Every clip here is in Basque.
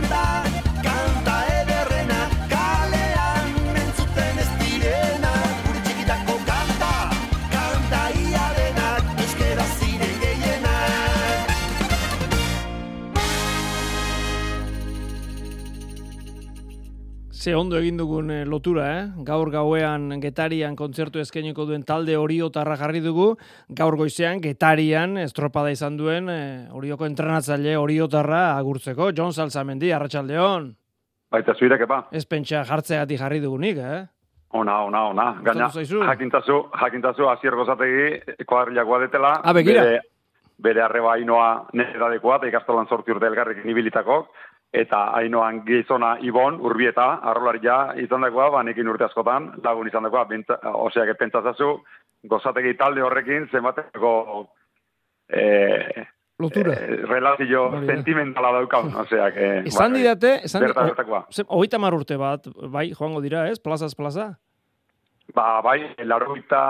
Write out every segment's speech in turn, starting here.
cantar. Ze ondo egin dugun eh, lotura, eh? Gaur gauean Getarian kontzertu eskainiko duen talde Oriotarra jarri dugu, gaur goizean Getarian estropada izan duen eh, Orioko entrenatzaile Oriotarra agurtzeko. John Salzamendi, Arratsaldeon. Baita zuirek epa. Ez pentsa jartzeagatik jarri dugunik, eh? Ona, ona, ona. Gaina, jakintazu, jakintazu, azier gozategi, koadrilakoa detela. Ah, begira. Bere, bere arreba ainoa nire dadekoa, eta ikastolan sorti urte elgarrekin ibilitako. Eta ainoan gizona Ibon, urbieta, arrolaria izan dagoa, ba, nekin urte askotan, lagun izan dagoa, oseak pentsazazu, gozategi talde horrekin, zenbateko eh, Lotura. eh, relazio sentimentala daukaun, osea, que... Esan didate, esan Berta, bertakoa. Hogeita mar urte bat, bai, joango dira, ez? Plazaz plaza? Ba, bai, laroita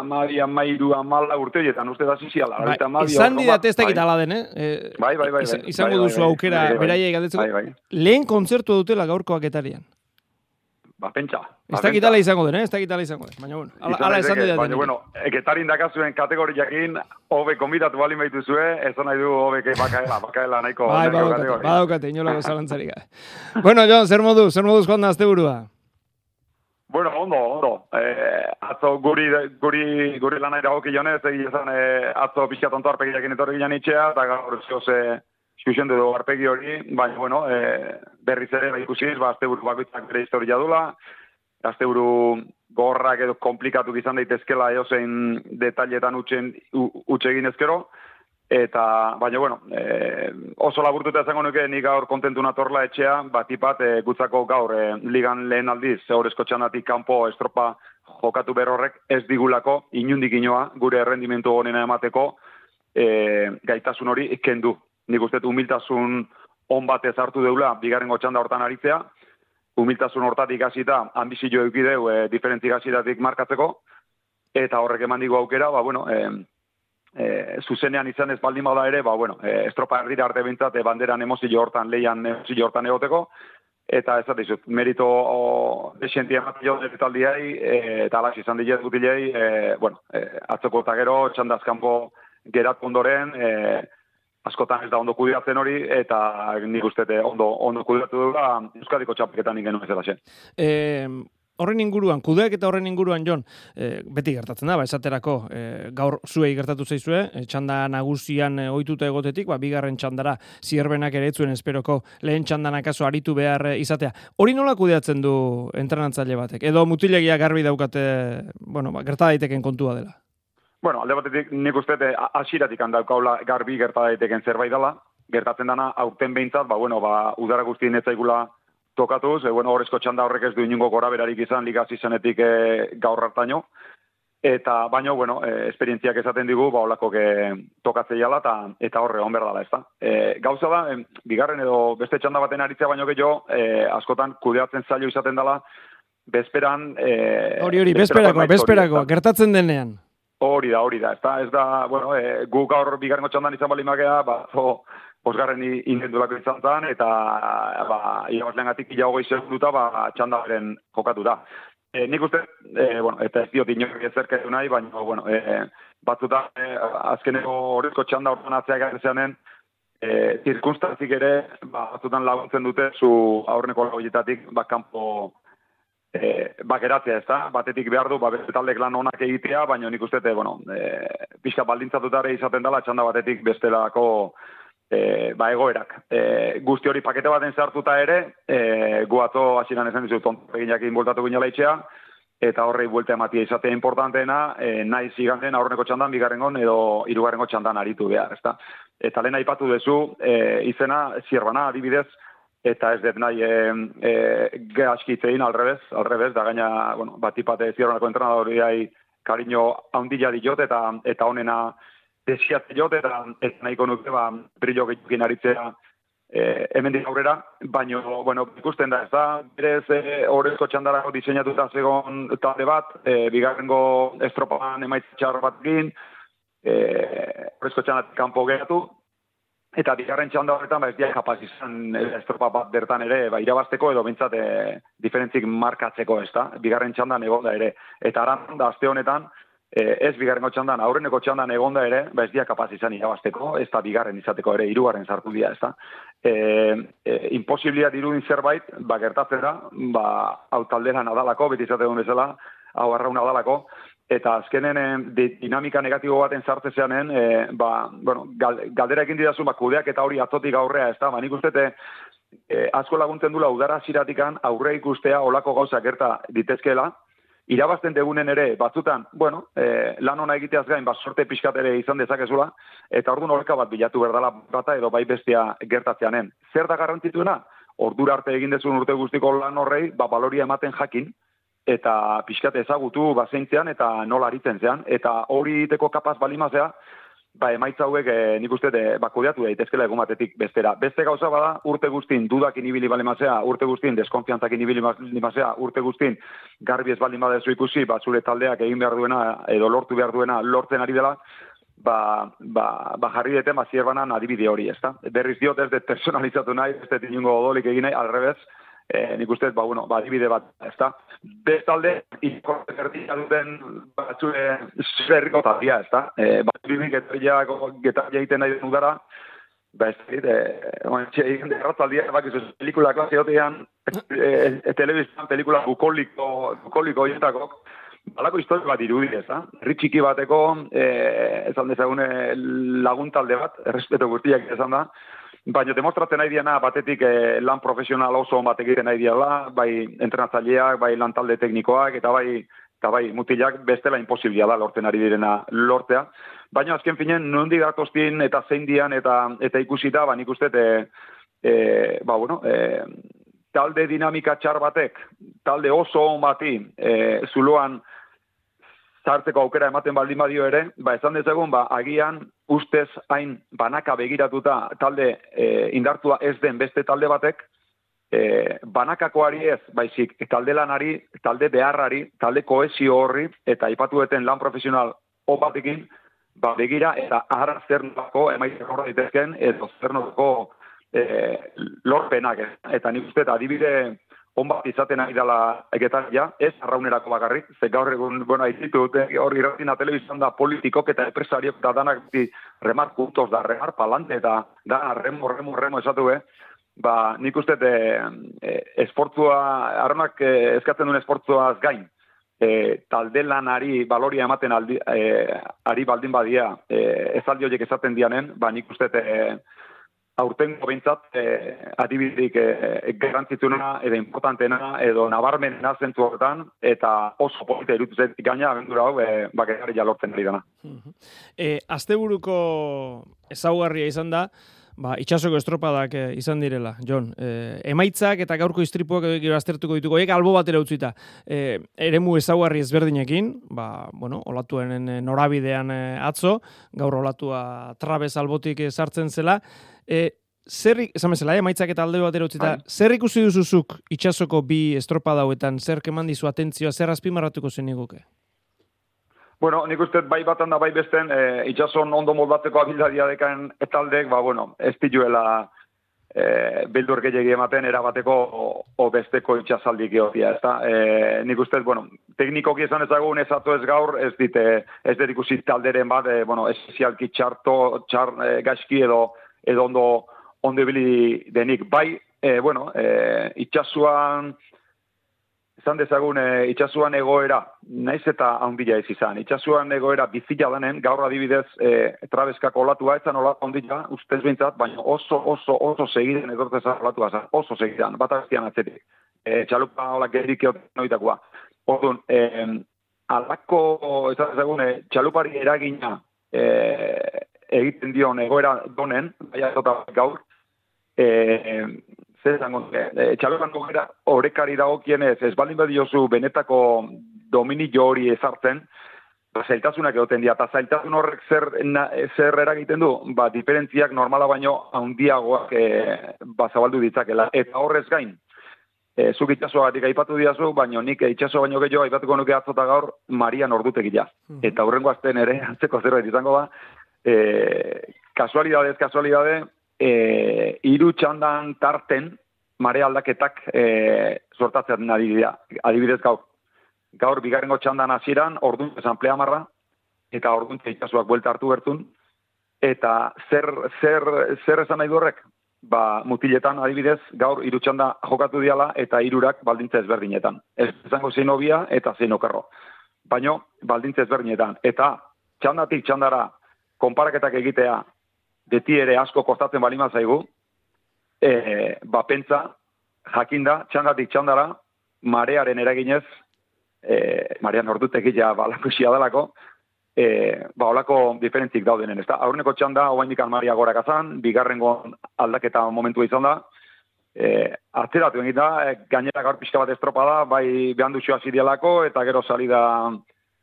amabi amairu amala urte horietan, uste da ziziala. Bai, larogeita hamabi, izan hor, didate ez bai. dakit ala den, eh? Eh, Bai, bai, bai, izan- bai. Izango Bai, bai, duzu aukera Bai, bai. beraiei galdetzeko. Bai, bai. Lehen kontzertua dutela gaurkoak Getarian. Ba, pentsa. Ez Ba, dakit pentsa. ala izango den, eh? Ez dakit ala izango den. Baina, bueno, ala, Izan ala esan didate. Baina, bueno, eketarin dakazuen kategoriakin, hobe konbidatu bali maituzue, ez nahi du hobeke bakaela, bakaela nahiko. Bai, badaukate, badaukate, inolako zalantzarik bueno, Jon, zer moduz, zer moduz joan da azte burua? Bueno, ondo, ondo. Eh, atzo guri, guri, guri lana iragoki jonez, egi esan eh, atzo pixka tonto arpegiakin etorri ginen itxea, eta gaur zoze xuxen du arpegi hori, baina, bueno, eh, berriz ere, ba, ikusiz, ba, azte buru bakoitzak bere historia dula, azte buru gorrak edo komplikatu izan daitezkela eozein detailetan utxen, u- utxe egin ezkero, eta, baina, bueno, eh, oso laburtuta izango nuke nik gaur kontentu natorla etxea, batipat e, gutzako gaur e, ligan lehen aldiz, horrezko txanatik kanpo estropa jokatu berorrek ez digulako inundik inoa gure errendimentu honena emateko e, gaitasun hori kendu. Nik uste humiltasun on batez hartu deula bigarren txanda hortan aritzea, humiltasun hortatik hasita ambizio eukideu e, diferentzik hasitatik markatzeko, eta horrek eman digu aukera, ba, bueno, e, e, zuzenean izan ez baldin bada ere, ba, bueno, e, estropa erdira arte bintzat, e, banderan emozio hortan, leian emozio hortan egoteko, eta ez da dizut, merito o, desenti ematen jo dut taldiai, e, eta alax izan dile gutilei, e, bueno, e, atzoko eta gero, txandazkanpo gerat ondoren, e, askotan ez da ondo kudeatzen hori, eta nik uste ondo, ondo kudeatu dula, Euskadiko txapeketan ingen ez da E, horren inguruan, kudeak eta horren inguruan, Jon, e, beti gertatzen da, ba, esaterako, e, gaur zuei gertatu zaizue, e, txanda nagusian e, ohituta egotetik, ba, bigarren txandara zierbenak ere etzuen esperoko lehen txandan akaso aritu behar izatea. Hori nola kudeatzen du entrenatzaile batek? Edo mutilegia garbi daukate, bueno, ba, gerta daiteken kontua dela. Bueno, alde batetik nik uste dut, hasiratik handaukaula garbi gerta daiteken zerbait dela, gertatzen dana aurten behintzat, ba, bueno, ba, udara guztien ez zaigula tokatuz, e, bueno, horrezko txanda horrek ez du inungo gora berarik izan ligaz izanetik e, gaur hartaino, eta baino, bueno, e, esperientziak esaten digu, ba, olako ke, tokatzeia eta, eta horre, on berdala, ez da. E, gauza da, em, bigarren edo beste txanda baten aritzea baino gehiago, e, askotan kudeatzen zailo izaten dela, bezperan... E, Hori hori, bezperako da. gertatzen denean. Hori da, hori da, ez da, ez da, bueno, e, gu gaur bigarren txandan izan bali magea, ba, zo, posgarren indendulako izan zen, eta, ba, irabazlean gatik ilago segunduta, ba, txandaren jokatu da. E, nik uste, e, bueno, eta ez diot inori ezerketu nahi, baina, bueno, e, batzuta, e, azkeneko horrezko txanda hortan atzea garen zeanen, e, zirkunstantzik ere, ba, batzutan laguntzen dute, zu aurreneko lagoietatik, ba, kanpo, e, bakeratzea, ez da? Batetik behar du, ba, beste taldek lan onak egitea, baina nik uste, bueno, e, pixka baldintzatutare izaten dela, txanda batetik bestelako e, ba, egoerak. E, guzti hori pakete baten sartuta ere, e, gu atzo hasieran esan dizut, ontapeginak bultatu ginela itxea, eta horrei buelta ematia izatea importanteena, e, nahi ziganten aurreneko txandan, bigarrengon edo hirugarrengo txandan aritu behar, ezta? Eta lehen aipatu duzu, e, izena, zierbana, adibidez, eta ez dut nahi e, e, gehaskitzein alrebez, alrebez, da gaina, bueno, bat ipate zierbanako entrenadoriai kariño handila diot, eta eta honena desiatze jot, eta ez nahiko nuke, ba, brillo gehiokin aritzea e, hemen aurrera, baino, bueno, ikusten da, ez da, berez e, horrezko txandarako diseinatuta zegon talde bat, e, bigarrengo estropan emaitza txar bat egin, e, horrezko txandatik kanpo geratu, eta bigarren txanda horretan, ba, ez diak kapaz izan eh, estropa bat bertan ere, ba, irabazteko edo bintzat e, diferentzik markatzeko, ez da, bigarren txandan egonda ere. Eta aran da, azte honetan, e, ez bigarren txandan, aurreneko txandan egonda ere, ba, ez diak kapaz izan irabazteko, ez da bigarren izateko ere, irugarren sartu dira, ez da. E, e, imposiblia dirudin zerbait, ba, gertatzen da, ba, hau taldera nadalako, beti izate duen bezala, hau arraun nadalako, eta azkenen e, dinamika negatibo baten zartzeanen, e, ba, bueno, galdera egin didazu, ba, kudeak eta hori atzotik aurrea, ez da, ba, nik uste, e, asko laguntzen dula udara ziratikan aurre ikustea olako gauza gerta ditezkela, irabazten degunen ere, batzutan, bueno, e, lan ona egiteaz gain, ba, sorte pixkat ere izan dezakezula, eta orduan horreka bat bilatu berdala bata edo bai bestia gertatzeanen. Zer da garrantzituena? Ordura arte egin dezun urte guztiko lan horrei, ba, baloria ematen jakin, eta pixkat ezagutu bazeintzean eta nola aritzen zean. Eta hori iteko kapaz balimazea, ba, emaitza hauek e, nik uste de, ba, kudeatu daitezkela egun batetik bestera. Beste gauza bada, urte guztin dudak inibili balimazea, urte guztin deskonfiantzak inibili balimazea, urte guztin garbi ez balimadezu ikusi, ba, zure taldeak egin behar duena, edo lortu behar duena, lortzen ari dela, ba, ba, ba jarri deten, ba, adibide hori, ez da? Berriz diot ez de personalizatu nahi, ez de tinungo odolik egin nahi, alrebez, eh, nik uste, ba, bueno, ba, adibide bat, ez da. Bestalde, ikorte zertia duten batzue zerriko tatia, ez da. Eh, bat bimik getaria egiten nahi den udara, ba, ez da, eh, oen, txe, egin derratzaldia, bak, ez pelikula klase hotean, eh, e, telebiztan pelikula bukoliko, bukoliko oietako, Balako historia bat irudi, ez da? Herri bateko, eh, esan dezagune laguntalde bat, errespeto guztiak esan da, baina demostratzen nahi diena batetik eh, lan profesional oso bat egiten nahi diela, bai entrenatzaileak, bai lan talde teknikoak, eta bai, eta bai mutilak bestela imposiblia da lorten ari direna lortea. Baina azken finen, nondi gatostin eta zein dian eta, eta ikusita, ba nik uste, e, e, ba bueno, e, talde dinamika txar batek, talde oso on bati, e, zuloan, zartzeko aukera ematen baldin badio ere, ba, esan dezagun, ba, agian ustez hain banaka begiratuta talde e, indartua ez den beste talde batek, e, banakakoari ez, baizik, talde lanari, talde beharrari, talde koesio horri, eta ipatueten lan profesional opatekin, ba, begira, eta ahara zer nolako emaitzen horra ditezken, edo zer nolako e, lorpenak, eta nik uste, adibide, onbat izaten ari dela egetan ja, ez arraunerako bakarrik, ze gaur egun, bueno, aizitu, hor irratina telebizan da politikok eta empresariok eta danak remar puntos da, remar palante eta da, remo, remo, remo esatu, eh? ba, nik uste e, esportzua, arronak e, eskatzen duen esportzuaz gain, e, talde lanari baloria ematen aldi, e, ari baldin badia, e, ez aldi horiek esaten dianen, ba, nik uste de, aurten gobintzat eh, adibidik eh, garantzituna edo importantena edo nabarmena zentu horretan eta oso polita irutu zen gaina abentura hau eh, bakarri jalortzen ari dana. E, asteburuko ezaugarria izan da, Ba, itxasoko estropadak eh, izan direla, Jon. Eh, emaitzak eta gaurko istripuak gero aztertuko dituko, eka albo batera utzita. Eh, eremu ezaguarri ezberdinekin, ba, bueno, olatuen norabidean eh, atzo, gaur olatua trabez albotik sartzen zela. Eh, zer, esan bezala, emaitzak eta alde batera utzita, bai. zer ikusi duzuzuk itxasoko bi estropa dauetan, zer keman dizu atentzioa, zer azpimarratuko zen niguke? Bueno, nik uste bai batan da bai besten, e, itxason ondo moldatzeko abildadia dekan etaldek, ba, bueno, ez dituela e, bildur gehiagi ematen erabateko o, o besteko itxasaldik geotia, ez da? E, nik uste, bueno, teknikoki esan ezagun ez atu ez gaur, ez dite, ez dut ikusi talderen bat, e, bueno, esialki txarto, txar, e, gaizki edo, edo ondo, ondo denik. Bai, e, bueno, e, itxasuan, Izan dezagun e, itxasuan egoera, naiz eta handia ez izan. Itxasuan egoera bizila denen, gaur adibidez, e, trabeskak olatua, ez olatu handia, ustez bintzat, baina oso, oso, oso segiden edortez olatua, oso segidan, bat aztian atzetik. E, txalupa hola gerik noitakoa. Orduan, e, alako, ez dezagun, e, txalupari eragina e, egiten dion egoera donen, baina gaur, e, zer zango, e, txalokan gogera horrekari dago ez baldin badiozu benetako dominio hori ezartzen, ba, zailtasunak egoten dira, eta zailtasun horrek zer, na, zer eragiten du, ba, diferentziak normala baino handiagoak e, ba, zabaldu ditzakela. Eta horrez gain, e, zuk itxasoa gatik aipatu diazu, baino nik itxaso baino gehiago aipatuko nuke atzota gaur Maria nordutegia. Mm Eta hurrengo azten ere, antzeko zerbait izango da, e, kasualidadez, kasualidade, e, iru txandan tarten mare aldaketak e, sortatzen ari dira. Adibidez gaur, gaur bigarrengo txandan hasieran ordun esan pleamarra, eta ordun itxasuak buelta hartu bertun, eta zer, zer, zer esan nahi horrek? Ba, mutiletan adibidez, gaur hiru txanda jokatu diala eta hirurak baldintza ezberdinetan. Ez izango zein obia eta zein okerro. Baino, baldintza ezberdinetan. Eta txandatik txandara konparaketak egitea beti ere asko kostatzen balima zaigu, e, ba pentsa, jakinda, txandatik txandara, marearen eraginez, e, marean ordutek ja balako dalako, e, ba, olako diferentzik daudenen, ez da? Aurreneko txanda, hoa indikan maria gorak azan, bigarrengo aldaketa momentua izan da, e, atzeratu egin da, e, gainera gaur pixka bat estropada, bai behan hasi dialako, eta gero salida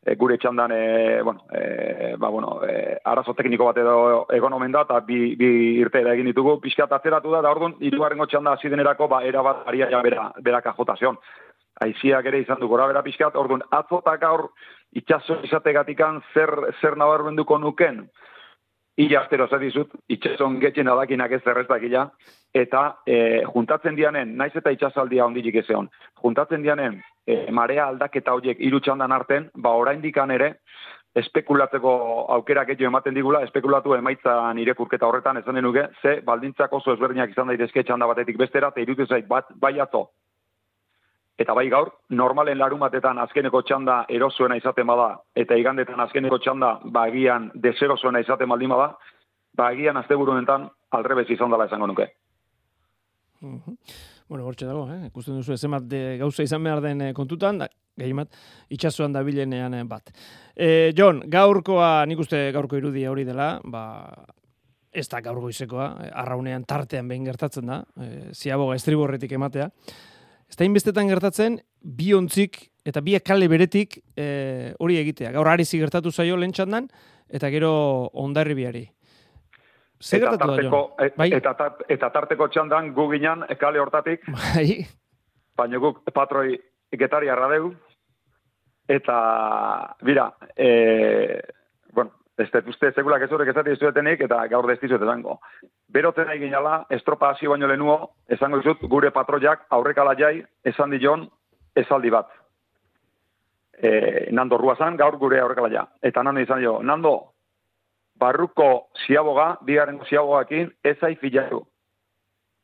e, gure txandan, e, bueno, e, ba, bueno, e, arazo tekniko bat edo egon omen da, eta bi, bi irte egin ditugu, pixka atzeratu da, da orduan, irugarrengo txanda hasi denerako, ba, era bat aria ja bera, bera kajotazion. Aiziak ere izan du gora bera pixkat, orduan, atzotak gaur, itxaso izategatikan zer, zer nabarmenduko nuken, Ila astero zer dizut, itxason getxen adakinak ez zerreztak ila, eta e, juntatzen dianen, naiz eta itxasaldia ondilik ezeon, juntatzen dianen, e, marea aldaketa horiek irutxandan arten, ba oraindikan ere, espekulatzeko aukera gehiago ematen digula, espekulatu emaitza nire kurketa horretan esan denuke, ze baldintzak oso ezberdinak izan daitezke txanda batetik bestera, eta irutu zait bat, bai atzo, Eta bai gaur, normalen larumatetan azkeneko txanda erosuena izaten bada, eta igandetan azkeneko txanda bagian deserosuena izaten baldin bada, bagian azte burunetan aldrebez izan dela esango nuke. Bueno, hortxe dago, eh? ikusten duzu ezemat de gauza izan behar den eh, kontutan, da, gehiamat, itxasuan da bilenean eh, bat. E, John, gaurkoa, nik uste gaurko irudia hori dela, ba, ez da gaur goizekoa, arraunean tartean behin gertatzen da, e, ziaboga estriborretik ematea, Ez da inbestetan gertatzen, bi ontzik eta bi kale beretik e, hori egitea. Gaur ari gertatu zaio lehen eta gero ondarri biari. Zer eta, tarteko, da, bai? eta, eta tarteko txandan gu ginen kale hortatik. Bai. Baina guk patroi getari arradeu. Eta, bira, e, bueno, ez dut uste segulak ez horrek ezati izuetenik, eta gaur destizuet esango. Berotzen egin ala, estropa hasi baino lehenuo, esango izut, gure patroiak aurrekala jai, esan dion, esaldi bat. E, nando ruazan, gaur gure aurrekala ja. Eta nando izan jo, nando, barruko ziaboga, bigarrengo ziabogakin, ezai filatu.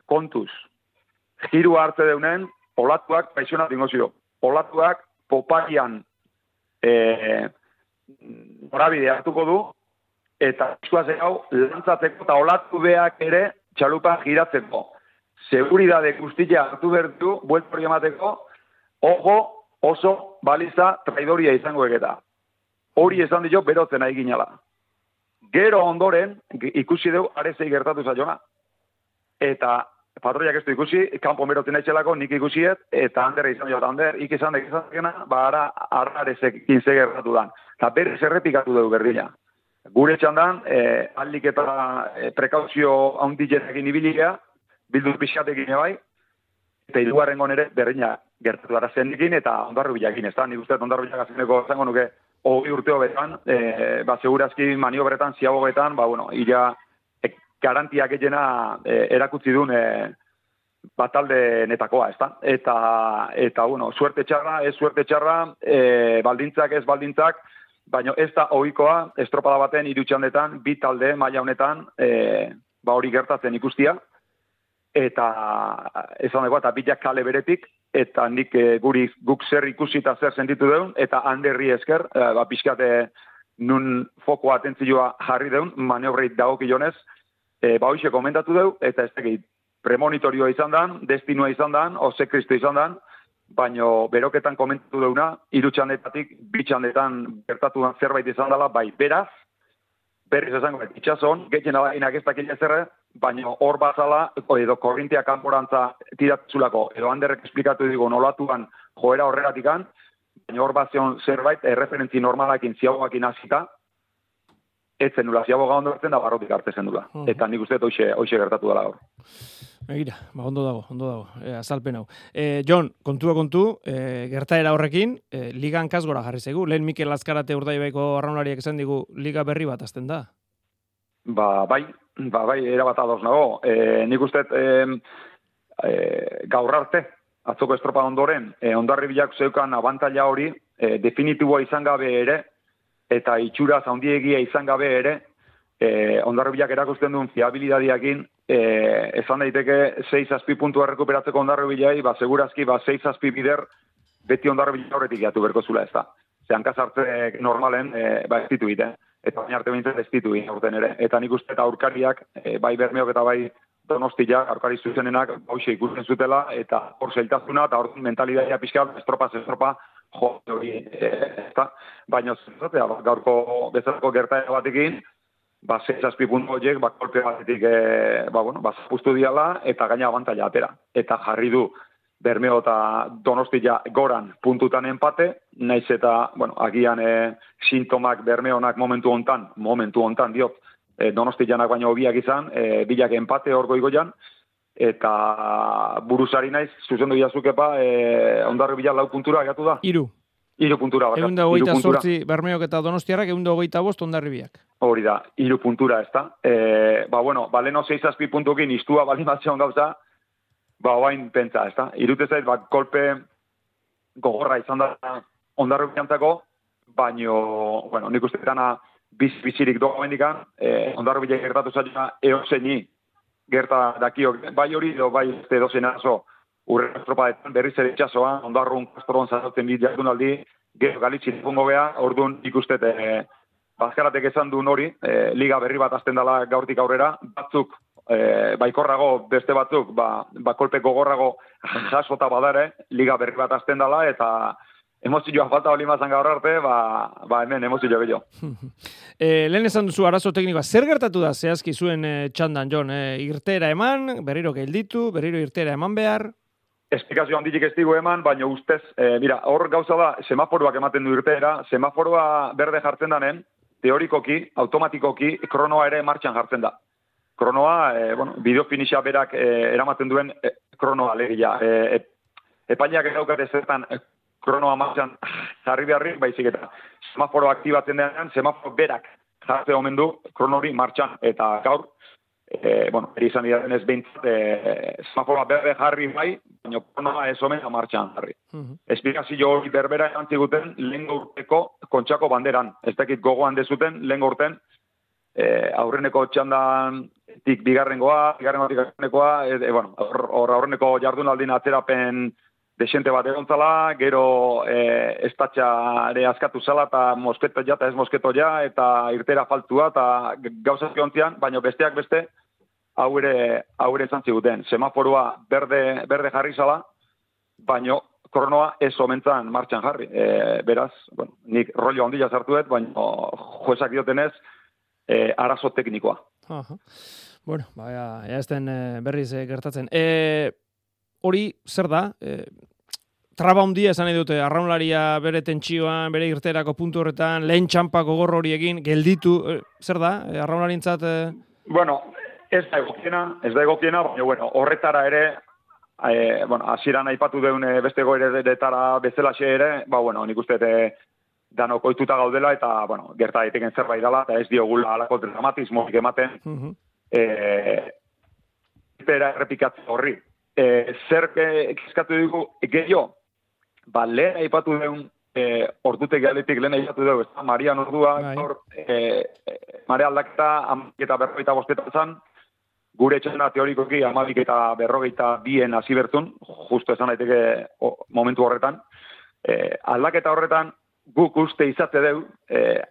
Kontuz. Jiru arte deunen, olatuak, paixona dingozio. Olatuak, poparian, eh, norabide hartuko du, eta eskua hau lantzateko eta olatu beak ere txalupa giratzeko. Seguridade guztia hartu bertu, bueltu hori emateko, ojo oso baliza traidoria izango egeta. Hori esan dio berotzen nahi ginala. Gero ondoren, ikusi dugu, arezei gertatu zaiona. Eta patroiak ez du ikusi, kanpo merotzen etxelako, nik ikusiet, eta handera izan jo, hander, ikizan dekizan dekena, ba ara, ara arezek inze gertatu dan. Eta berez errepikatu dugu berdina. Gure txandan, e, aldik eta e, prekauzio haunditzenekin ibilia, bildu pixatekin bai, eta hirugarren gonere berdina gertatu gara zendikin, eta ondarru bilakin, ez da, nik uste ondarru bilakazeneko zango nuke, hogi urteo betan, e, ba, segurazki maniobretan, ziagogetan, ba, bueno, ira, garantiak egena e, erakutsi duen e, batalde netakoa, ezta? Eta, eta, bueno, suerte txarra, ez suerte txarra, e, baldintzak ez baldintzak, baina ez da ohikoa estropada baten irutxandetan, bi talde maila honetan, e, ba hori gertatzen ikustia, eta esan dagoa, eta bitak kale beretik, eta nik e, guri guk zer ikusi eta zer sentitu deun, eta handerri esker, e, ba, pixkate nun foko atentzioa jarri deun, maniobreit dagokionez, e, ba hoxe komentatu dugu, eta ez tegit, premonitorioa izan dan, destinua izan dan, ose kristo izan dan, baino beroketan komentatu deuna, irutxandetatik, bitxandetan gertatu zerbait izan dela, bai, beraz, berriz esango, itxason, getxen alainak ez dakile zerre, baino hor bazala, edo korrintia kanporantza tiratzulako, edo handerrek esplikatu digo nolatuan joera horregatikan, baina hor bazion zerbait, erreferentzi normalakin ziagoakin hasita, etzen nula, ziaboga ondo da barrotik arte zen dula. Uh Eta nik uste hoxe, hoxe gertatu dela hor. Egira, ba, ondo dago, ondo dago, e, azalpen hau. E, John, kontua kontu, e, gertaera horrekin, e, ligan kasgora jarri zegu, lehen Mikel Azkarate urdaibaiko arraunariak esan digu, liga berri bat azten da? Ba, bai, ba, bai, erabat ados nago. E, nik uste, e, e, gaur arte, atzoko estropa ondoren, e, ondarri bilak zeukan abantaila hori, e, definitiboa izan gabe ere, eta itxura zaundiegia izan gabe ere, e, ondarri bilak erakusten duen fiabilidadiakin, e, esan daiteke 6 azpi puntua rekuperatzeko ondarri bilai, ba, segurazki, ba, 6 azpi bider, beti ondarri bilak horretik gatu berko zula ez da. Zehan kasartze normalen, e, ba, ez ditu egiten eta baina arte bintzen ez ditu aurten ere. Eta nik uste eta aurkariak, e, bai bermeok eta bai donostia, aurkari zuzenenak, hause ikusten zutela, eta hor zeltazuna, eta hor mentalidadia pixka, estropa, estropa, jo, hori, e, eta, baina zuzatea, ba, gaurko bezalako gertaera batekin, ba, zazpi puntu horiek, ba, kolpe batetik, e, ba, bueno, ba, diala, eta gaina abantaila atera. Eta jarri du, Bermeo eta Donostia goran puntutan empate, naiz eta, bueno, agian e, sintomak Bermeonak momentu hontan, momentu hontan diot, e, Donostianak baino hobiak izan, e, bilak empate hor goigoian, eta buruzari naiz, zuzendu jazukepa, e, ondarri bila lau puntura gatu da? Iru. Iru puntura. Egun da hogeita sortzi Bermeok eta Donostiarrak, egun da hogeita bost ondarri biak. Hori da, iru puntura ez da. E, ba, bueno, baleno seizazpi puntukin iztua balimatzen gauza, ba, oain pentsa, ez da? Irute zait, ba, kolpe gogorra izan da ondarru biantzako, baino, bueno, nik uste dana biz, bizirik doa bendikan, eh, ondarru bila gertatu zaila eoseni gerta dakio, bai hori, do, bai este dozen aso, urre estropa berriz ere itxasoa, ondarrun kastoron zazatzen bit jardun aldi, gero galitzi dugungo beha, orduan ikuste, eh, bazkaratek esan duen hori, eh, liga berri bat azten dela gaurtik aurrera, batzuk e, baikorrago beste batzuk, ba, ba kolpe gogorrago jasota badare, liga berri bat azten dela, eta emozioa falta hori mazan gaur arte, ba, ba hemen emozioa gehiago. e, lehen esan duzu arazo teknikoa, zer gertatu da zehazki zuen e, txandan, Jon? E, irtera eman, berriro gelditu, berriro irtera eman behar? Esplikazio handitik ez eman, baina ustez, e, mira, hor gauza da, semaforoak ematen du irtera, semaforoa berde jartzen danen, teorikoki, automatikoki, kronoa ere martxan jartzen da kronoa, e, bueno, bideo finixa berak e, eramaten duen e, kronoa legia. E, e, epainiak eraukate zertan e, kronoa martxan jarri beharri, baizik eta semaforo aktibatzen denean, semaforo berak jartze omen du kronori martxan. Eta gaur, e, bueno, eri izan dira denez behintzat, e, semaforoa berde jarri bai, baina kronoa ez omen martxan jarri. Uh -huh. Esplikazio hori berbera antziguten lehen urteko kontxako banderan. Ez dakit gogoan dezuten lehen urten, e, aurreneko txandan tik bigarrengoa, bigarrengoa bigarrengoa, e, e, bueno, hor aurreneko jardunaldin atzerapen desente bat egontzala, gero e, estatxare askatu zala, eta mosketo ja, eta ez mosketo ja, eta irtera faltua, eta gauzak egontzian, baina besteak beste, haure, haure esan ziguten. Semaforua berde, berde jarri zala, baina kronoa ez omentzan martxan jarri. E, beraz, bueno, nik rollo ondila zartuet, baina joesak diotenez, e, arazo teknikoa. Aha. Bueno, baina, ja esten e, berriz e, gertatzen. E, hori, zer da? E, traba hundia esan dute, arraunlaria bere tentsioan, bere irterako puntu horretan, lehen txampako gorro hori egin, gelditu, e, zer da? E, arraunlarintzat... E... Bueno, ez da egokiena, ez da egokiena, baina, bueno, horretara ere, e, bueno, asiran aipatu deun beste goire detara bezala ere, ba, bueno, nik uste, danok oituta gaudela eta, bueno, gerta daiteken zerbait dela, eta ez diogula alako dramatismo ematen, uh -huh. e, errepikatzen horri. E, zer kezkatu dugu, gehiago, ba, lehen aipatu deun, e, ordute galetik lehen aipatu dugu, ez da, Maria Nordua, bai. hor, e, Maria aldaketa, amaketa berrogeita bostetan zan, gure txena teorikoki amabik eta berrogeita bien hasi bertun, justo esan daiteke momentu horretan, e, aldaketa horretan, guk uste izate deu, e,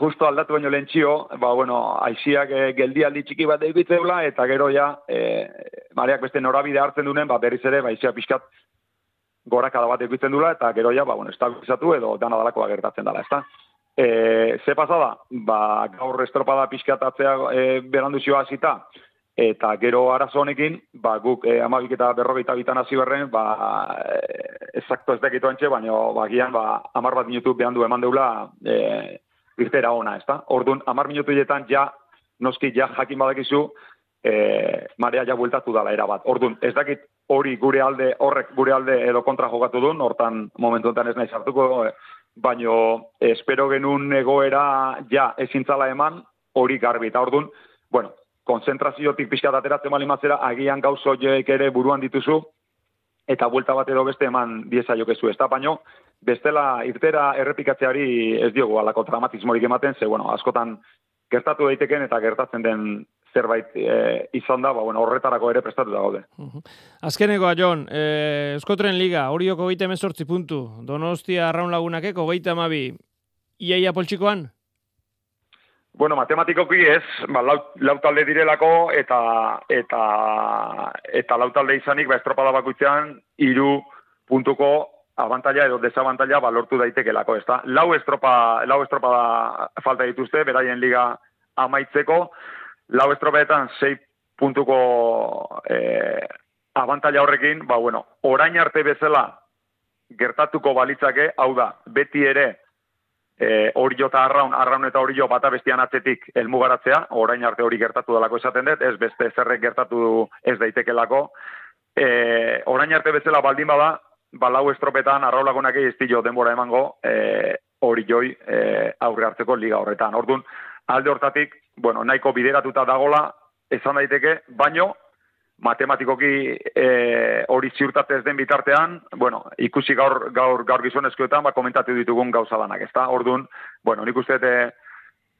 justo aldatu baino lentxio, ba, bueno, aiziak e, geldialdi txiki bat egitzea eta gero ja, e, mareak beste norabide hartzen duen, ba, berriz ere, ba, aiziak pixkat gorakada bat egitzen dula, eta gero ja, ba, bueno, estabilizatu edo dana dalakoa gertatzen dela, ezta? E, ze pasada, ba, gaur estropada pixkatatzea e, berandu zioa zita, eta gero arazo honekin, ba, guk e, amabik eta berrogeita bitan hasi berren, ba, e, ezakto ez dekitu antxe, baina ba, gian, ba, amar bat minutu behan du eman deula e, irtera ona, ez da? Orduan, amar minutu jetan ja, noski ja jakin badakizu, e, marea ja bueltatu dala era bat. Orduan, ez dakit hori gure alde, horrek gure alde edo kontra jokatu duen, hortan momentu enten ez nahi sartuko, e, baino espero genuen egoera ja ezintzala eman, hori garbi, eta orduan, bueno, konzentraziotik pixka ateratzen bali mazera, agian gauzo joek ere buruan dituzu, eta buelta bat edo beste eman dieza jokezu, ez da, baino, bestela irtera errepikatzeari ez diogu alako dramatismorik ematen, ze, bueno, askotan gertatu daiteken eta gertatzen den zerbait e, izan da, ba, bueno, horretarako ere prestatu da gaude. Azkenekoa, Jon, eh, Euskotren Liga, horioko geite emezortzi puntu, Donostia arraun lagunakeko geite amabi, iaia poltsikoan? Bueno, matematikoki ez, ba, lau, lau talde direlako eta eta eta lau talde izanik ba estropada bakoitzean hiru puntuko abantaila edo desabantaila ba lortu daitekelako, ezta? Lau estropa lau estropada falta dituzte beraien liga amaitzeko, lau estropeetan 6 puntuko eh abantaila horrekin, ba bueno, orain arte bezala gertatuko balitzake, hau da, beti ere e, hori jota arraun, arraun eta hori jo bata bestian atzetik elmugaratzea, orain arte hori gertatu dalako esaten dut, ez beste zerrek gertatu ez daitekelako. E, orain arte bezala baldin bada, balau estropetan arraulagunak jo denbora emango e, hori joi e, aurre hartzeko liga horretan. Orduan, alde hortatik, bueno, nahiko bideratuta dagola, esan daiteke, baino, matematikoki e, hori ziurtatez den bitartean, bueno, ikusi gaur, gaur, gaur gizonezkoetan, ba, komentatu ditugun gauza lanak, ezta? Orduan, bueno, nik uste e,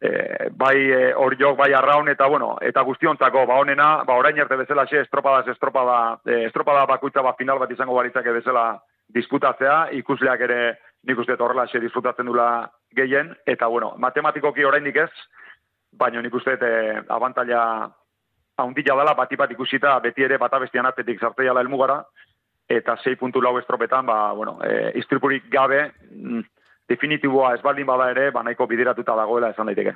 e, bai e, hori jok, bai arraun, eta bueno, eta guztiontzako, ba honena, ba orain arte bezala xe, estropada, estropada, e, estropada bakuitza, ba final bat izango baritzake bezala disputatzea, ikusleak ere nik uste horrela xe disfrutatzen dula gehien, eta bueno, matematikoki oraindik ez, baina nik uste e, abantaila haundila dela bati bat ikusita beti ere bata bestian atletik zarteiala helmugara eta 6 puntu lau estropetan, ba, bueno, e, istripurik gabe, mm, definitiboa ez baldin bada ere, ba, nahiko bideratuta dagoela esan daiteke.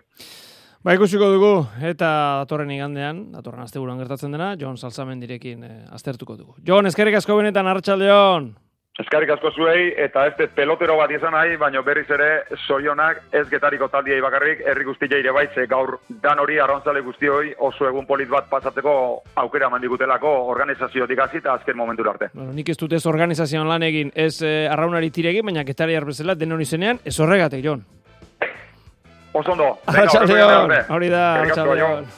Ba, ikusiko dugu, eta datorren igandean, datorren asteburuan gertatzen dena, Jon Salzamendirekin e, aztertuko dugu. Jon, eskerrik asko benetan, Arratxaldeon! Eskarrik asko zuei, eta ez pelotero bat izan nahi, baina berriz ere zorionak ez getariko taldiei bakarrik, herri guztia ire baitze gaur dan hori arrontzale guztioi oso egun polit bat pasatzeko aukera mandigutelako organizaziotik hasi eta azken momentu arte. Bueno, nik ez dut ez organizazioan lan egin, ez eh, arraunari tiregin, baina getari arbezela denon izenean, ez horregatik, Jon. Oso ondo. Arratxaldeon, hori da, arratxaldeon.